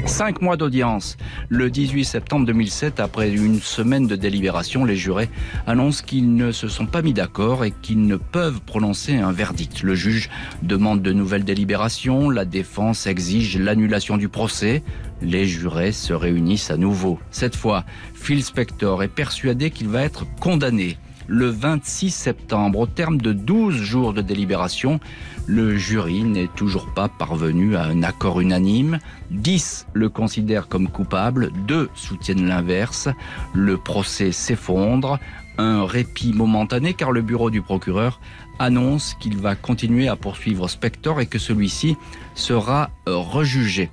Cinq mois d'audience. Le 18 septembre 2007, après une semaine de délibération, les jurés annoncent qu'ils ne se sont pas mis d'accord et qu'ils ne peuvent prononcer un verdict. Le juge demande de nouvelles délibérations. La défense exige l'annulation du procès. Les jurés se réunissent à nouveau. Cette fois, Phil Spector est persuadé qu'il va être condamné le 26 septembre. Au terme de 12 jours de délibération, le jury n'est toujours pas parvenu à un accord unanime. 10 le considèrent comme coupable, 2 soutiennent l'inverse. Le procès s'effondre. Un répit momentané car le bureau du procureur annonce qu'il va continuer à poursuivre Spector et que celui-ci sera rejugé.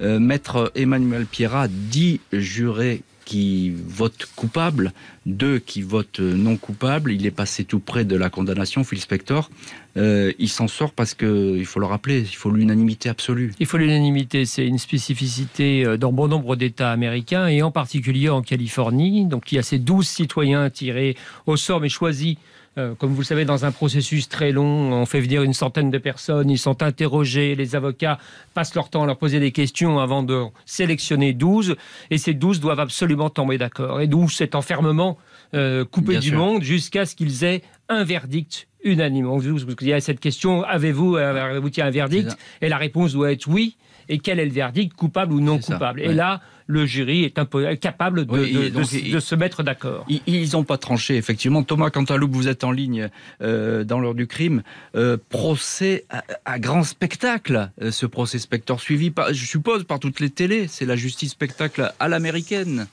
Euh, Maître Emmanuel Pierrat dit juré qui votent coupable, deux qui votent non coupable. Il est passé tout près de la condamnation, Phil Spector. Euh, il s'en sort parce que, il faut le rappeler, il faut l'unanimité absolue.
Il faut l'unanimité, c'est une spécificité dans bon nombre d'États américains et en particulier en Californie. Donc il y a ces 12 citoyens tirés au sort mais choisis comme vous le savez, dans un processus très long, on fait venir une centaine de personnes, ils sont interrogés, les avocats passent leur temps à leur poser des questions avant de sélectionner 12, et ces 12 doivent absolument tomber d'accord. Et d'où cet enfermement euh, coupé
Bien
du
sûr.
monde jusqu'à ce qu'ils aient un verdict unanimement. Il y a cette question avez-vous avez un verdict? Et la réponse doit être oui. Et quel est le verdict, coupable ou non coupable? Et là, le jury est un peu capable de, se mettre d'accord.
Ils n'ont pas tranché, effectivement. Thomas Cantaloupe, vous êtes en ligne euh, dans l'heure du crime. Euh, procès à, grand spectacle, euh, ce procès spectre suivi, par, je suppose, par toutes les télés. C'est la justice spectacle à l'américaine.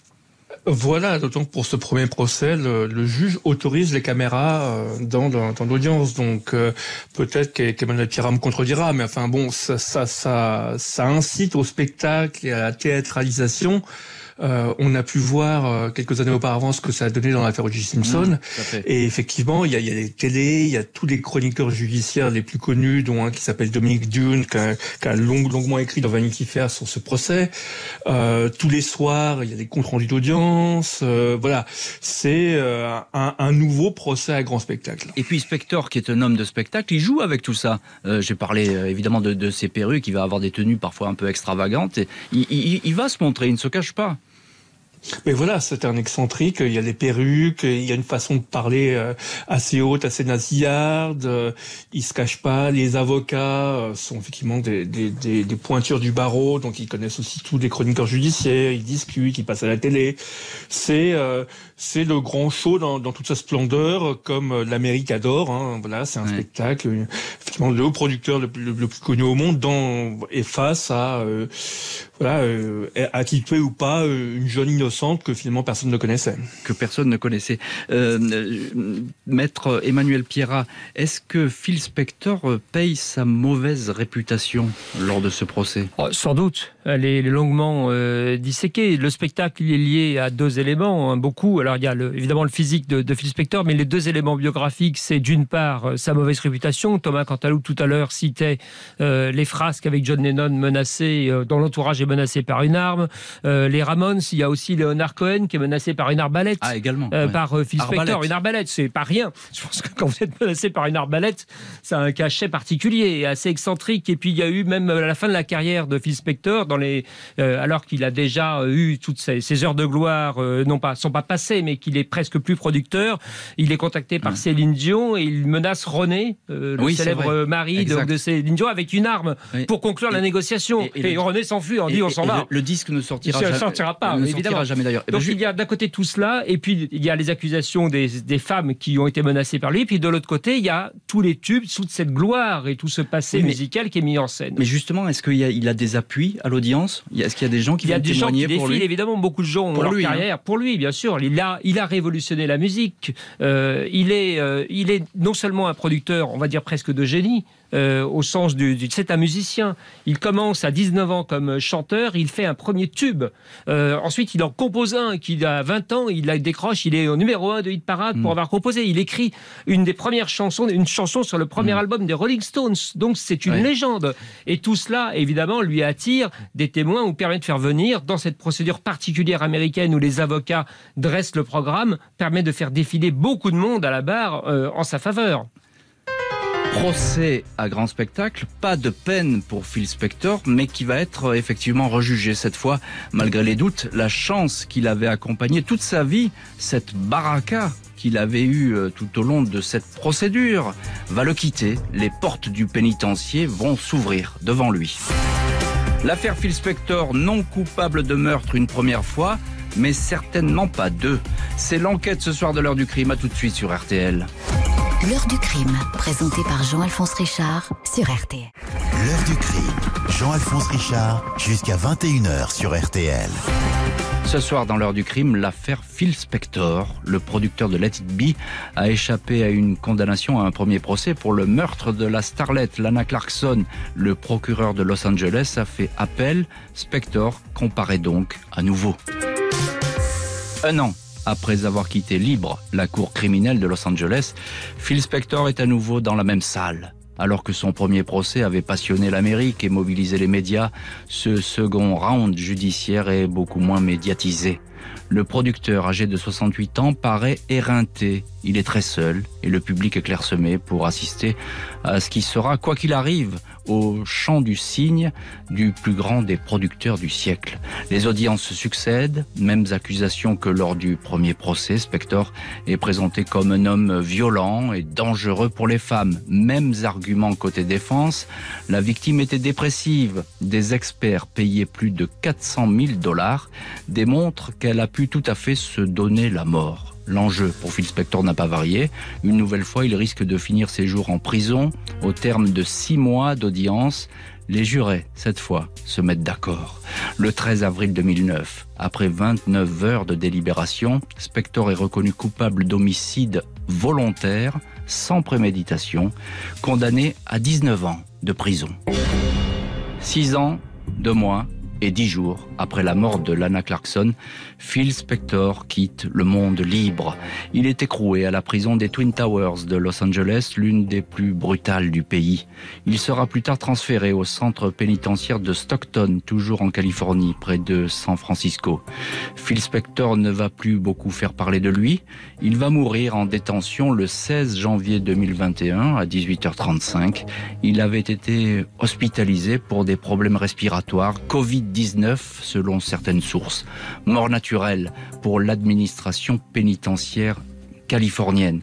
Voilà, d'autant que pour ce premier procès, le, juge autorise les caméras dans, dans, l'audience. Donc peut-être qu'Emmanuel Pierrat me contredira, mais enfin bon, ça, ça incite au spectacle et à la théâtralisation. Euh, on a pu voir euh, quelques années auparavant ce que ça a donné dans l'affaire O.J. Simpson. Mmh, et effectivement, il y a, y a des télés, il y a tous les chroniqueurs judiciaires les plus connus, dont un qui s'appelle Dominique Dune, qui a, qui a long, longuement écrit dans Vanity Fair sur ce procès. Euh, tous les soirs, il y a des comptes rendus d'audience. Euh, voilà, c'est euh, un, un, nouveau procès à grand spectacle.
Et puis Spector, qui est un homme de spectacle, il joue avec tout ça. J'ai parlé évidemment de, de ses perruques, il va avoir des tenues parfois un peu extravagantes. Et il, il, il va se montrer, il ne se cache pas.
Mais voilà, c'est un excentrique. Il y a des perruques, il y a une façon de parler euh, assez haute, assez nasillarde. Euh, il se cache pas. Les avocats euh, sont effectivement des, des, des, des, pointures du barreau, donc ils connaissent aussi tous les chroniqueurs judiciaires. Ils discutent, ils passent à la télé. C'est c'est le grand show dans, dans, toute sa splendeur, comme l'Amérique adore. Hein. Voilà, c'est un spectacle. Effectivement, le haut producteur le, le, plus connu au monde dans, est face à voilà, à qui ou pas une jeune innocente que finalement personne ne connaissait.
Que personne ne connaissait. Euh, euh, maître Emmanuel Pierrat, est-ce que Phil Spector paye sa mauvaise réputation lors de ce procès?
Oh, Sans doute. Elle est longuement euh, disséquée. Le spectacle est lié à deux éléments, hein, beaucoup. Alors il y a le, évidemment le physique de, de, Phil Spector, mais les deux éléments biographiques, c'est d'une part sa mauvaise réputation. Thomas Cantalou tout à l'heure citait les frasques avec John Lennon menacé, dont l'entourage menacé par une arme. les Ramones, il y a aussi Leonard Cohen qui est menacé par une arbalète.
Ah, également.
Euh, par euh, Phil Spector. Une arbalète, c'est pas rien. Je pense que quand vous êtes menacé par une arbalète, c'est un cachet particulier et assez excentrique. Et puis il y a eu même à la fin de la carrière de Phil Spector, dans les, euh, alors qu'il a déjà eu toutes ces, heures de gloire, non pas, sont pas passées, mais qu'il est presque plus producteur, il est contacté par Céline Dion et il menace René, le célèbre mari de, Céline Dion, avec une arme pour conclure la négociation. Et, René s'enfuit, on dit on s'en va.
Le, disque ne sortira,
ne sortira pas, évidemment jamais d'ailleurs. Eh ben, Donc il y a d'un côté tout cela, et puis il y a les accusations des, des, femmes qui ont été menacées par lui, et puis de l'autre côté, il y a tous les tubes, toute cette gloire et tout ce passé musical qui est mis en scène.
Mais justement, est-ce qu'il a, il a des appuis à l'audience? Est-ce qu'il y a des gens qui
il y a des gens qui
pour
défilent, évidemment, beaucoup de gens ont pour leur lui, hein. carrière. Pour lui, bien sûr. Il a, il a révolutionné la musique. Euh, il, est, euh, il est non seulement un producteur, on va dire presque de génie, euh, au sens du, du c'est un musicien. Il commence à 19 ans comme chanteur, il fait un premier tube. Euh, ensuite, il en compose un qui a 20 ans, il la décroche, il est au numéro 1 de hit parade pour mm. avoir composé. Il écrit une des premières chansons, une chanson sur le premier mm. album des Rolling Stones. Donc c'est une légende. Et tout cela, évidemment, lui attire des témoins ou permet de faire venir dans cette procédure particulière américaine où les avocats dressent le programme, permet de faire défiler beaucoup de monde à la barre euh, en sa faveur.
Procès à grand spectacle, pas de peine pour Phil Spector, mais qui va être effectivement rejugé cette fois, malgré les doutes, la chance qu'il avait accompagné toute sa vie, cette baraka qu'il avait eue euh, tout au long de cette procédure, va le quitter. Les portes du pénitencier vont s'ouvrir devant lui. L'affaire Phil Spector, non coupable de meurtre une première fois, mais certainement pas deux. C'est l'enquête ce soir de l'heure du crime. À tout de suite sur RTL.
L'heure du crime, présenté par Jean-Alphonse Richard sur RTL.
L'heure du crime, Jean-Alphonse Richard, jusqu'à 21h sur RTL.
Ce soir, dans l'heure du crime, l'affaire Phil Spector, le producteur de Let It Be, a échappé à une condamnation à un premier procès pour le meurtre de la starlette Lana Clarkson. Le procureur de Los Angeles a fait appel. Spector comparaît donc à nouveau. Un an après avoir quitté libre la cour criminelle de Los Angeles, Phil Spector est à nouveau dans la même salle. Alors que son premier procès avait passionné l'Amérique et mobilisé les médias, ce second round judiciaire est beaucoup moins médiatisé. Le producteur âgé de 68 ans paraît éreinté il est très seul et le public est clairsemé pour assister à ce qui sera, quoi qu'il arrive, au chant du cygne du plus grand des producteurs du siècle. Les audiences se succèdent, mêmes accusations que lors du premier procès. Spector est présenté comme un homme violent et dangereux pour les femmes. Mêmes arguments côté défense. La victime était dépressive. Des experts payés plus de 400 000 dollars démontrent qu'elle a pu tout à fait se donner la mort. L'enjeu pour Phil Spector n'a pas varié. Une nouvelle fois, il risque de finir ses jours en prison au terme de six mois d'audience. Les jurés, cette fois, se mettent d'accord. Le 13 avril 2009, après 29 heures de délibération, Spector est reconnu coupable d'homicide volontaire, sans préméditation, condamné à 19 ans de prison. 6 ans, 2 mois et 10 jours après la mort de Lana Clarkson, Phil Spector quitte le monde libre. Il est écroué à la prison des Twin Towers de Los Angeles, l'une des plus brutales du pays. Il sera plus tard transféré au centre pénitentiaire de Stockton, toujours en Californie, près de San Francisco. Phil Spector ne va plus beaucoup faire parler de lui. Il va mourir en détention le 16 janvier 2021 à 18h35. Il avait été hospitalisé pour des problèmes respiratoires, Covid-19 selon certaines sources. Pour l'administration pénitentiaire californienne.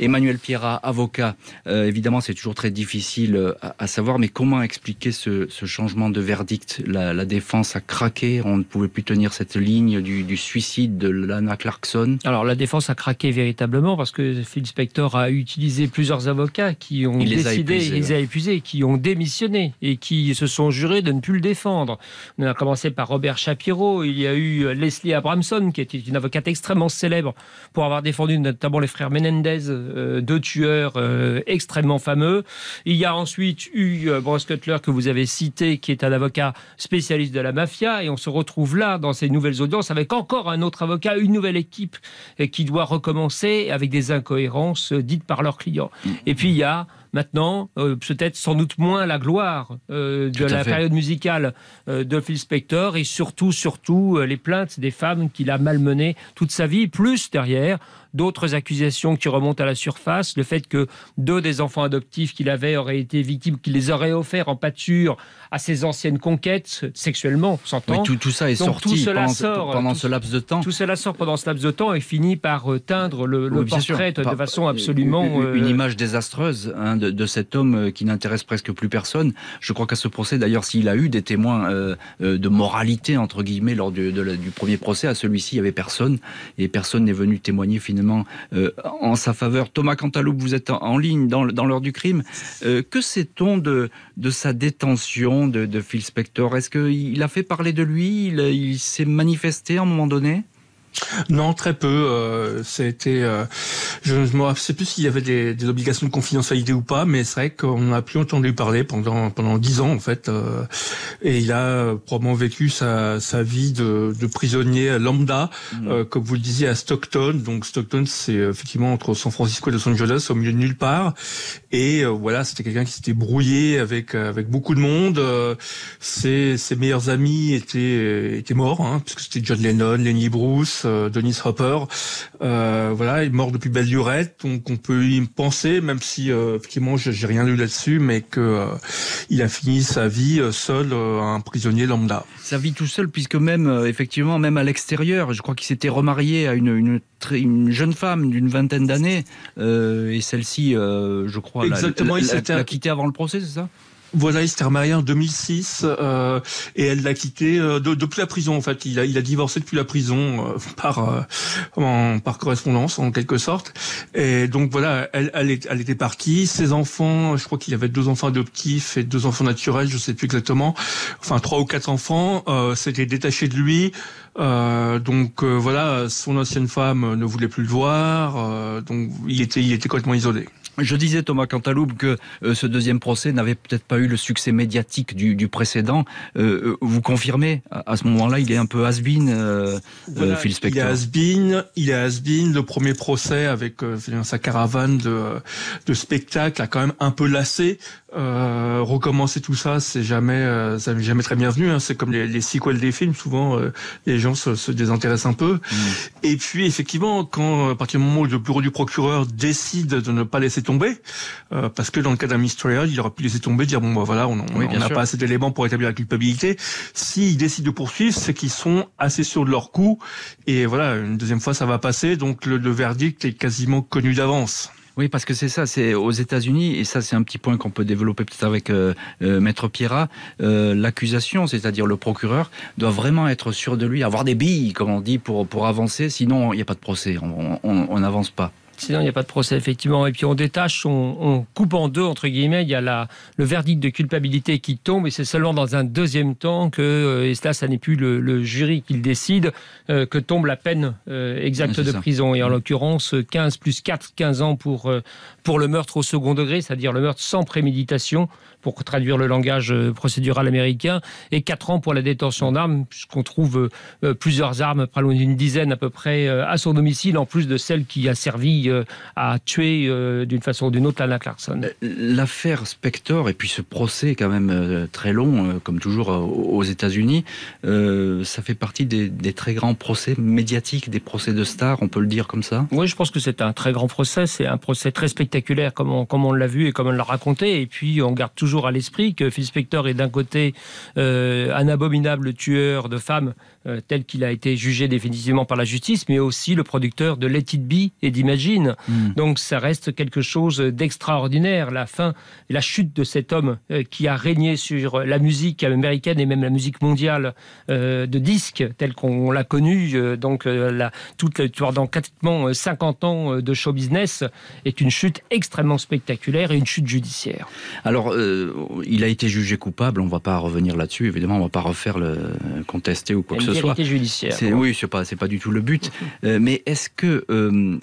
Emmanuel Pierra, avocat, euh, évidemment c'est toujours très difficile euh, à, à, savoir, mais comment expliquer ce, ce changement de verdict? La, la, défense a craqué, on ne pouvait plus tenir cette ligne du, du, suicide de Lana Clarkson?
Alors la défense a craqué véritablement parce que Phil Spector a utilisé plusieurs avocats qui ont
Il les a
décidé,
épuisés,
il les a épuisés, qui ont démissionné et qui se sont jurés de ne plus le défendre. On a commencé par Robert Shapiro, il y a eu Leslie Abramson qui était une avocate extrêmement célèbre pour avoir défendu notre notamment les frères Menendez, euh, deux tueurs euh, extrêmement fameux. Il y a ensuite eu euh, Bruce Cutler que vous avez cité, qui est un avocat spécialiste de la mafia, et on se retrouve là dans ces nouvelles audiences avec encore un autre avocat, une nouvelle équipe et qui doit recommencer avec des incohérences dites par leurs clients. Et puis il y a maintenant, euh, peut-être sans doute moins la gloire euh, de la
fait.
période musicale euh, de Phil Spector et surtout, surtout euh, les plaintes des femmes qu'il a malmenées toute sa vie, plus derrière d'autres accusations qui remontent à la surface, le fait que deux des enfants adoptifs qu'il avait auraient été victimes, qu'il les aurait offerts en pâture à ses anciennes conquêtes sexuellement, s'entend.
Oui, tout, tout, ça est
Donc,
sorti
tout cela
pendant,
sort,
pendant
tout,
ce laps de temps.
Tout cela sort pendant ce laps de temps et finit par euh, teindre le,
Oui,
portrait
sûr.
de
Par-
façon absolument...
Une, une
euh,
image désastreuse hein, de, de cet homme euh, qui n'intéresse presque plus personne. Je crois qu'à ce procès, d'ailleurs, s'il a eu des témoins euh, de moralité, entre guillemets, lors du, de du premier procès, à celui-ci, il n'y avait personne. Et personne n'est venu témoigner finalement euh, en sa faveur. Thomas Cantaloupe, vous êtes en, ligne dans, l'heure du crime. Euh, que sait-on de, sa détention de, de Phil Spector? Est-ce qu'il a fait parler de lui? Il, il s'est manifesté à un moment donné?
Non, très peu. Euh, été, euh, je ne me sais plus s'il y avait des, des, obligations de confidentialité ou pas, mais c'est vrai qu'on a plus entendu parler pendant pendant dix ans en fait. Euh, et il a probablement vécu sa, sa vie de, de prisonnier lambda, mmh. euh, comme vous le disiez, à Stockton. Donc Stockton, c'est effectivement entre San Francisco et Los Angeles, au milieu de nulle part. Et euh, voilà, c'était quelqu'un qui s'était brouillé avec avec beaucoup de monde. Euh, ses, ses meilleurs amis étaient étaient morts, hein, puisque c'était John Lennon, Lenny Bruce. Euh, Dennis Hopper. Euh, voilà, il est mort depuis belle lurette, donc on peut y penser, même si euh, effectivement j'ai rien lu là-dessus, mais que euh, il a fini sa vie seul, un prisonnier lambda.
Sa vie tout seul, puisque même effectivement, même à l'extérieur, je crois qu'il s'était remarié à une, une, une jeune femme d'une vingtaine d'années, et celle-ci, je crois,
Exactement,
l'a quitté avant le procès, c'est ça?
Voilà, il s'était en 2006 euh, et elle l'a quitté euh, de, depuis la prison. En fait, il a, il a divorcé depuis la prison euh, par en, par correspondance en quelque sorte. Et donc voilà, elle, elle, est, elle était partie. Ses enfants, je crois qu'il avait deux enfants adoptifs et deux enfants naturels, je sais plus exactement. Enfin trois ou quatre enfants. Euh, S'était détaché de lui. Euh, donc voilà, son ancienne femme ne voulait plus le voir. donc il était, il était complètement isolé.
Je disais, Thomas Cantaloupe, que euh, ce deuxième procès n'avait peut-être pas eu le succès médiatique du, du précédent. Euh, euh vous confirmez À ce moment-là, il est un peu has-been, euh, voilà, Phil Spector.
Il est has-been, il est has-been. Le premier procès avec sa caravane de, de spectacles a quand même un peu lassé. recommencer tout ça, c'est jamais, ça jamais très bienvenu. Hein. C'est comme les, les, sequels des films. Souvent, les gens se, se, désintéressent un peu. Mm. Et puis, effectivement, quand à partir du moment où le bureau du procureur décide de ne pas laisser tomber, euh, parce que dans le cas d'un mystery il aurait pu laisser tomber, dire bon bah voilà, on n'a pas assez d'éléments pour établir la culpabilité. S'ils décident de poursuivre, c'est qu'ils sont assez sûrs de leur coup, et voilà, une deuxième fois ça va passer, donc le, le verdict est quasiment connu d'avance.
Oui, parce que c'est ça, c'est aux États-Unis, et ça c'est un petit point qu'on peut développer peut-être avec euh, euh, Maître Pierra, euh, l'accusation, c'est-à-dire le procureur, doit vraiment être sûr de lui, avoir des billes, comme on dit, pour, pour avancer, sinon il n'y a pas de procès, on n'avance pas.
Sinon, il n'y a pas de procès, effectivement. Et puis, on détache, on, coupe en deux, entre guillemets. Il y a la, le verdict de culpabilité qui tombe, et c'est seulement dans un deuxième temps que, euh, et ça, ça n'est plus le, jury qui le décide, euh, que tombe la peine euh, exacte de prison. Et en l'occurrence, 15 plus 4, 15 ans pour, pour le meurtre au second degré, c'est-à-dire le meurtre sans préméditation, pour traduire le langage procédural américain, et 4 ans pour la détention d'armes, puisqu'on trouve plusieurs armes, près d'une dizaine à peu près, à son domicile, en plus de celle qui a servi tué euh, d'une façon ou d'une autre Lana Clarkson. Euh,
l'affaire Spector et puis ce procès quand même euh, très long, comme toujours aux États-Unis, ça fait partie des, très grands procès médiatiques, des procès de stars, on peut le dire comme ça?
Oui, je pense que c'est un très grand procès, c'est un procès très spectaculaire comme on, comme on l'a vu et comme on l'a raconté. Et puis on garde toujours à l'esprit que Phil Spector est d'un côté un abominable tueur de femmes euh, tel qu'il a été jugé définitivement par la justice, mais aussi le producteur de Let It Be et d'Imagine. Hmm. Donc ça reste quelque chose d'extraordinaire. La fin, la chute de cet homme euh, qui a régné sur la musique américaine et même la musique mondiale euh, de disques, telle qu'on l'a connue, donc la, toute dans quasiment 50 ans de show business, est une chute extrêmement spectaculaire et une chute judiciaire.
Alors, il a été jugé coupable, on ne va pas revenir là-dessus, évidemment, on ne va pas refaire le contester ou quoi que ce
judiciaire.
Oui, c'est pas, c'est pas du tout le but. Euh, mais est-ce que euh,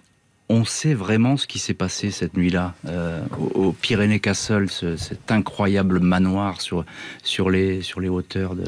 on sait vraiment ce qui s'est passé cette nuit-là euh, au, Pyrénées Castle, cet incroyable manoir sur, sur, les, sur les hauteurs de...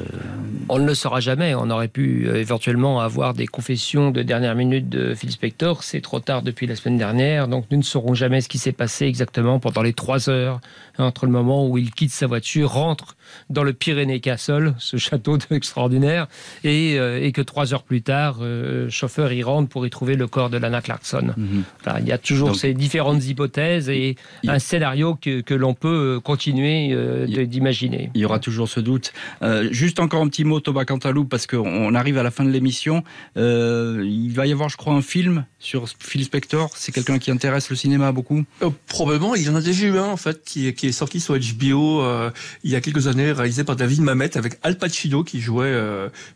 On ne le saura jamais. On aurait pu euh, éventuellement avoir des confessions de dernière minute de Phil Spector. C'est trop tard depuis la semaine dernière, donc nous ne saurons jamais ce qui s'est passé exactement pendant les trois heures entre le moment où il quitte sa voiture, rentre dans le Pyrénées Castle, ce château extraordinaire, et, euh, et, que trois heures plus tard, le chauffeur y rentre pour y trouver le corps de Lana Clarkson. Mhm il y a toujours ces différentes hypothèses et un scénario que, que l'on peut euh, continuer euh, d'imaginer.
Il y aura toujours ce doute. Euh, juste encore un petit mot, Thomas Cantalou, parce qu'on arrive à la fin de l'émission. il va y avoir, je crois, un film sur Phil Spector. C'est quelqu'un qui intéresse le cinéma beaucoup?
Probablement. Il y en a déjà eu un, en fait, qui, qui est sorti sur HBO il y a quelques années, réalisé par David Mamet avec Al Pacino qui jouait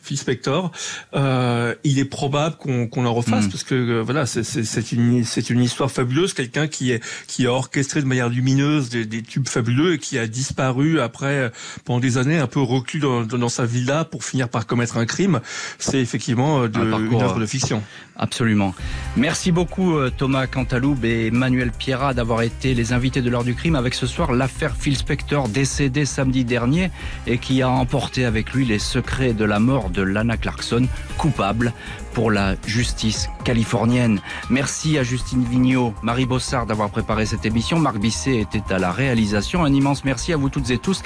Phil Spector. il est probable qu'on en refasse hmm. parce que voilà, c'est une c'est une histoire fabuleuse, quelqu'un qui est qui a orchestré de manière lumineuse des, des, tubes fabuleux et qui a disparu après pendant des années, un peu reclus dans, dans sa villa pour finir par commettre un crime. C'est effectivement euh, de, une œuvre de fiction.
Absolument. Merci beaucoup euh, Thomas Cantaloube et Manuel Pierra d'avoir été les invités de l'heure du crime avec ce soir l'affaire Phil Spector décédé samedi dernier et qui a emporté avec lui les secrets de la mort de Lana Clarkson, coupable pour la justice californienne. Merci à Justine Vignot, Marie Bossard d'avoir préparé cette émission. Marc Bisset était à la réalisation. Un immense merci à vous toutes et tous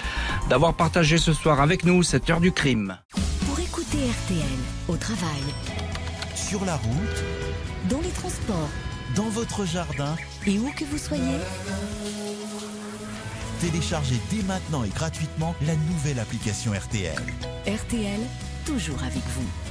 d'avoir partagé ce soir avec nous cette heure du crime.
Pour écouter RTL au travail,
sur la route,
dans les transports,
dans votre jardin
et où que vous soyez,
téléchargez dès maintenant et gratuitement la nouvelle application RTL.
RTL, toujours avec vous.